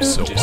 Yeah.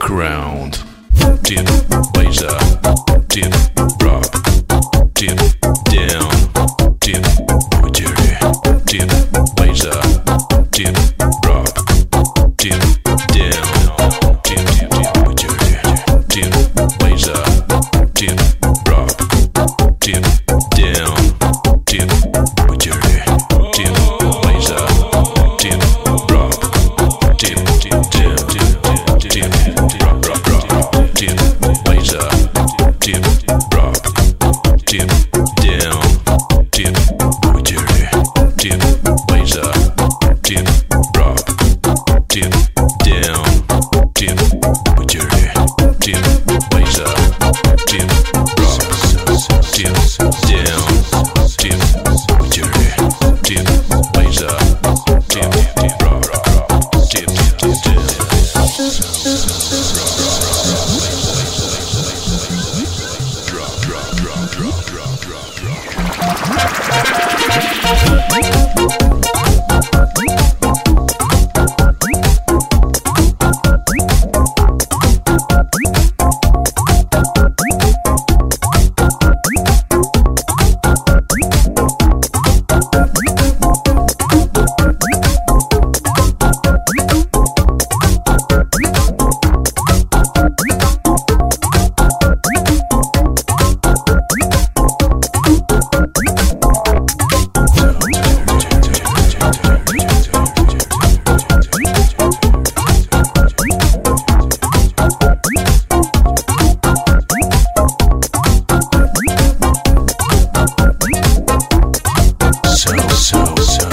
Underground. Dip, beija, dip, drop, dip, down, so so so